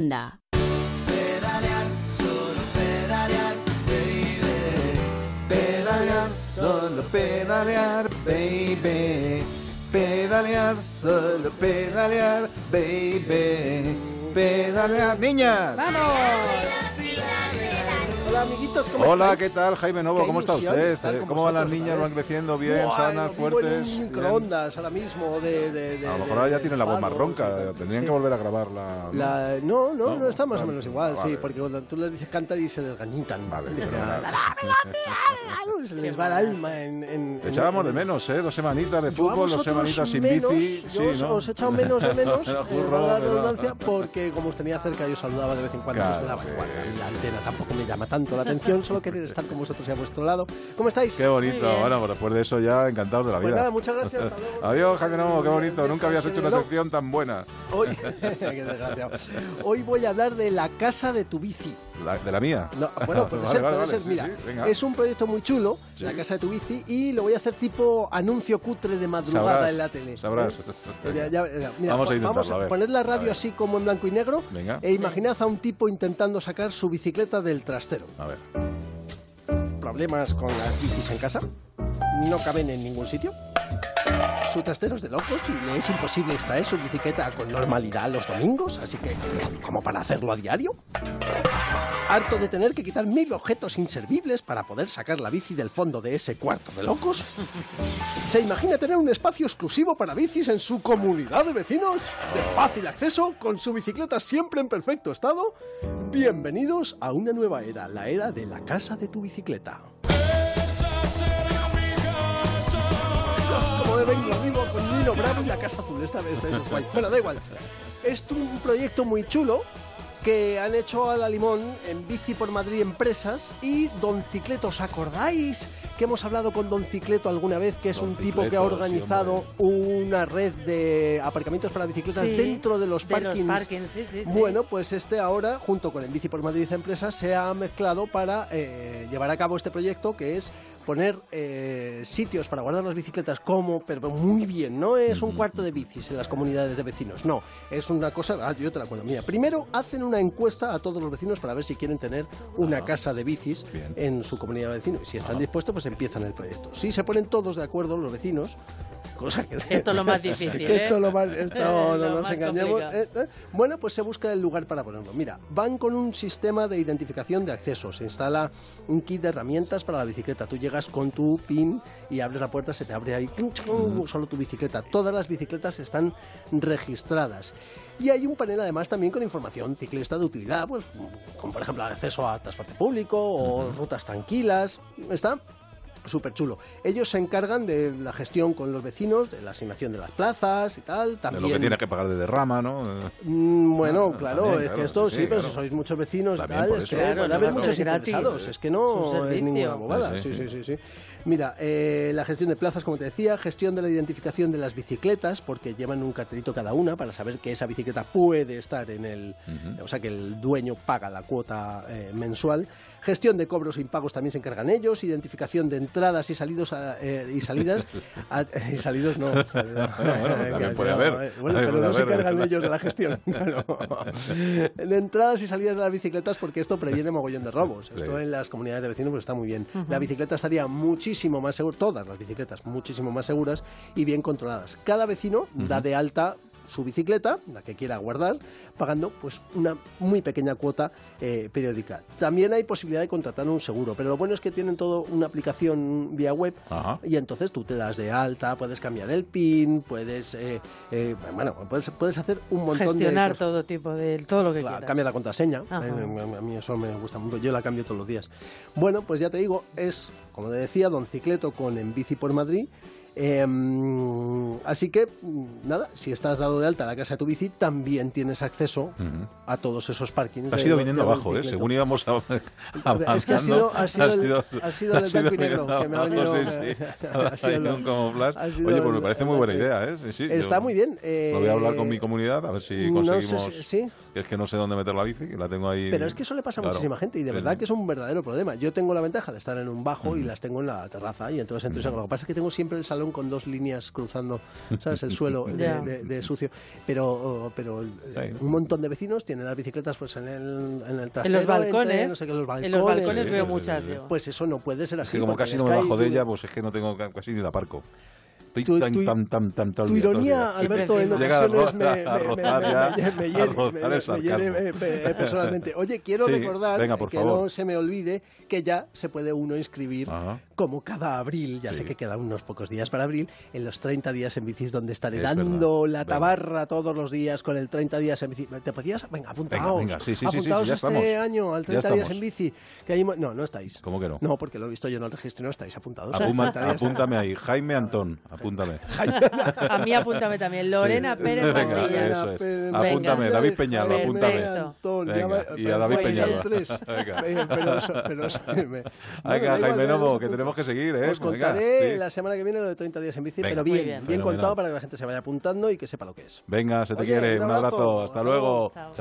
Onda. Pedalear, solo pedalear, baby. Pedalear, solo pedalear, baby. Pedalear, solo pedalear, baby. Pedalear, niñas. Hola, amiguitos, ¿cómo Hola, estáis? ¿qué tal, Jaime Novo? ¿Cómo está usted? ¿Cómo van las niñas? otra ¿Van creciendo bien, sanas, vivo fuertes? en Bien. microondas ahora mismo de... de, de A lo mejor ahora ya tiene la voz más ronca. tal. Tendrían Sí. que volver a grabarla. ¿no? La- no, no, no, No, está más o menos igual, Vale. sí, porque cuando tú les dices cantar y se desgañitan. Vale. "La velocidad", Se les va el alma en... en- echábamos de menos, ¿eh? Dos semanitas de fútbol, dos semanitas sin bici. Yo os, he echado menos de menos, eh, la pero- redundancia, porque como os tenía cerca yo saludaba de vez en cuando, pues. La antena tampoco me llama tanto la atención, solo querer estar con vosotros y a vuestro lado. ¿Cómo estáis? Qué bonito. Bueno, pues después de eso ya encantados de la Pues vida. nada, muchas gracias. hasta luego. Adiós, qué bonito. Nunca habías hecho una sección tan buena. Hoy, qué desgraciado. Hoy voy a hablar de la casa de tu bici. La- de la mía. No, bueno, puede Vale, ser, vale, puede vale, ser. sí, Mira, sí, es un proyecto muy chulo, Sí. la casa de tu bici, y lo voy a hacer tipo anuncio cutre de madrugada Sabrás, en la tele. sabrás. ¿Eh? Ya- ya- ya, mira, Vamos a a ver. poned la radio así como en blanco y negro Venga. e imaginad a un tipo intentando sacar su bicicleta del trastero. A ver. ¿Problemas con las bicis en casa? ¿No caben en ningún sitio? Su trastero es de locos y le es imposible extraer su bicicleta con normalidad los domingos, así que, ¿como para hacerlo a diario? ¿Harto de tener que quitar mil objetos inservibles para poder sacar la bici del fondo de ese cuarto de locos? ¿Se imagina tener un espacio exclusivo para bicis en su comunidad de vecinos? ¿De fácil acceso? ¿Con su bicicleta siempre en perfecto estado? Bienvenidos a una nueva era, la era de la casa de tu bicicleta. Como de vengo vivo con Nino Bravo y la Casa Azul. Esta vez, esta guay. Bueno, da igual. Es un proyecto muy chulo que han hecho a la limón en Bici por Madrid Empresas y Don Cicleto. ¿Os acordáis que hemos hablado con Don Cicleto alguna vez? Que es Don un tipo que Cicleto, ha sí, organizado una red de aparcamientos para bicicletas Sí, dentro de los de los parkings. parkings, sí, sí, sí. Bueno, pues este ahora, junto con el Bici por Madrid Empresas, se ha mezclado para eh, llevar a cabo este proyecto que es poner eh, sitios para guardar las bicicletas como, pero muy bien, no es un cuarto de bicis en las comunidades de vecinos, no, es una cosa, ah, yo te la cuento, mira, primero hacen una encuesta a todos los vecinos para ver si quieren tener una casa de bicis Bien. en su comunidad de vecinos, y si están dispuestos, pues empiezan el proyecto. Si se ponen todos de acuerdo los vecinos, cosa que... Esto es lo más difícil, ¿eh? esto es lo más... esto- no, Lo no nos más engañemos. eh, eh. Bueno, pues se busca el lugar para ponerlo. Mira, van con un sistema de identificación de acceso. Se instala un kit de herramientas para la bicicleta. Tú llegas con tu PIN y abres la puerta, se te abre ahí ¡cum, chum! solo tu bicicleta. Todas las bicicletas están registradas. Y hay un panel además también con información ciclista de utilidad, pues como por ejemplo acceso a transporte público o rutas tranquilas. Está Súper chulo. Ellos se encargan de la gestión con los vecinos, de la asignación de las plazas y tal. De También, lo que tienes que pagar de derrama, ¿no? Mm, bueno, Ah, claro, también, es claro, que esto sí, sí, pero claro. si sois muchos vecinos y También tal, es que Claro, puede no haber muchos interesados. Es que no es ninguna bobada. Sí, Sí, sí, sí, sí. sí. Mira, eh, la gestión de plazas, como te decía, gestión de la identificación de las bicicletas, porque llevan un cartelito cada una para saber que esa bicicleta puede estar en el. O sea, que el dueño paga la cuota eh, mensual. Gestión de cobros e impagos también se encargan ellos. Identificación de entradas y salidos a- eh, y salidas. a- y salidos no. bueno, también puede haber. Bueno, pero no se encargan ¿verdad? ellos de la gestión. claro. De entradas y salidas de las bicicletas, porque esto previene mogollón de robos. Esto Sí. en las comunidades de vecinos pues está muy bien. La bicicleta estaría muchísimo más segura, todas las bicicletas muchísimo más seguras y bien controladas. Cada vecino da de alta su bicicleta, la que quiera guardar, pagando pues una muy pequeña cuota eh, periódica. También hay posibilidad de contratar un seguro, pero lo bueno es que tienen todo una aplicación vía web Ajá. y entonces tú te das de alta, puedes cambiar el PIN, puedes, eh, eh, bueno, puedes, puedes hacer un montón de Gestionar cosas. todo tipo de todo lo que La- quieras. cambia la contraseña. Ajá. eh, a mí eso me gusta mucho. Yo la cambio todos los días. Bueno, pues ya te digo, es, como te decía, Don Cicleto con En Bici por Madrid. Eh, así que, nada, si estás dado de alta a la casa de tu bici, también tienes acceso a todos esos parkings. Has de- ido de viniendo abajo, ¿eh? Según íbamos a- avanzando. Es que ha sido, ha sido, el, ha sido el has blanco y ido negro viniendo que me ha abajo, venido. sí, sí. ha sido Hay el- un camuflaje. ha sido Oye, pues me parece muy buena idea, ¿eh? Sí, sí, Está muy bien. eh, Lo voy a hablar con mi comunidad, a ver si no sé conseguimos... si- sí. que Es que no sé dónde meter la bici, que la tengo ahí... Pero es que eso le pasa a muchísima gente y de verdad que es un verdadero problema. Yo tengo la ventaja de estar en un bajo y las tengo en la terraza y entonces salgo. Lo que pasa es que tengo siempre el salón con dos líneas cruzando, ¿sabes? El suelo de, de- de sucio. Pero, pero eh, Sí. un montón de vecinos tienen las bicicletas pues en el, en el trasero, En los entre, balcones. no sé qué, los balcones. En los balcones Sí, veo muchas, sí. digo. Pues eso no puede ser Es así. que como casi es no me bajo de ella, pues es que no tengo ca- casi ni la aparco. Tu- tan, tu- tan, tan, Tu ironía. Alberto, en ocasiones me, hiere- personalmente. Oye, quiero Sí, recordar venga, que favor. no se me olvide que ya se puede uno inscribir Ajá. Como cada abril, ya sé que quedan unos pocos días para abril, en los 30 días en bicis donde estaré Es dando verdad. la Venga. tabarra todos los días con el 30 días en bici. ¿Te podías? Venga, apuntaos. venga, sí, sí, sí, sí, apuntaos este estamos. año al Ya 30 días en bici. Que hay no, no estáis. ¿Cómo que no? No, porque lo he visto yo en el registro, no estáis apuntados. Apuma- 30 días. apúntame ahí. Jaime Antón, apúntame. A mí apúntame también. Lorena Pérez Venga, eso es. Pérez Apúntame, Venga. David Peñalo, apúntame. Antón, Venga, y a pero David son Peñalo. Venga. Venga, pero pero Venga, igual, Jaime Novo, que poco. Tenemos que seguir, ¿eh? Os contaré sí. la semana que viene lo de 30 días en bici, Venga. pero bien, bien. contado para que la gente se vaya apuntando y que sepa lo que es. Venga, se te Oye, quiere. un Un abrazo. Hasta luego. Chao.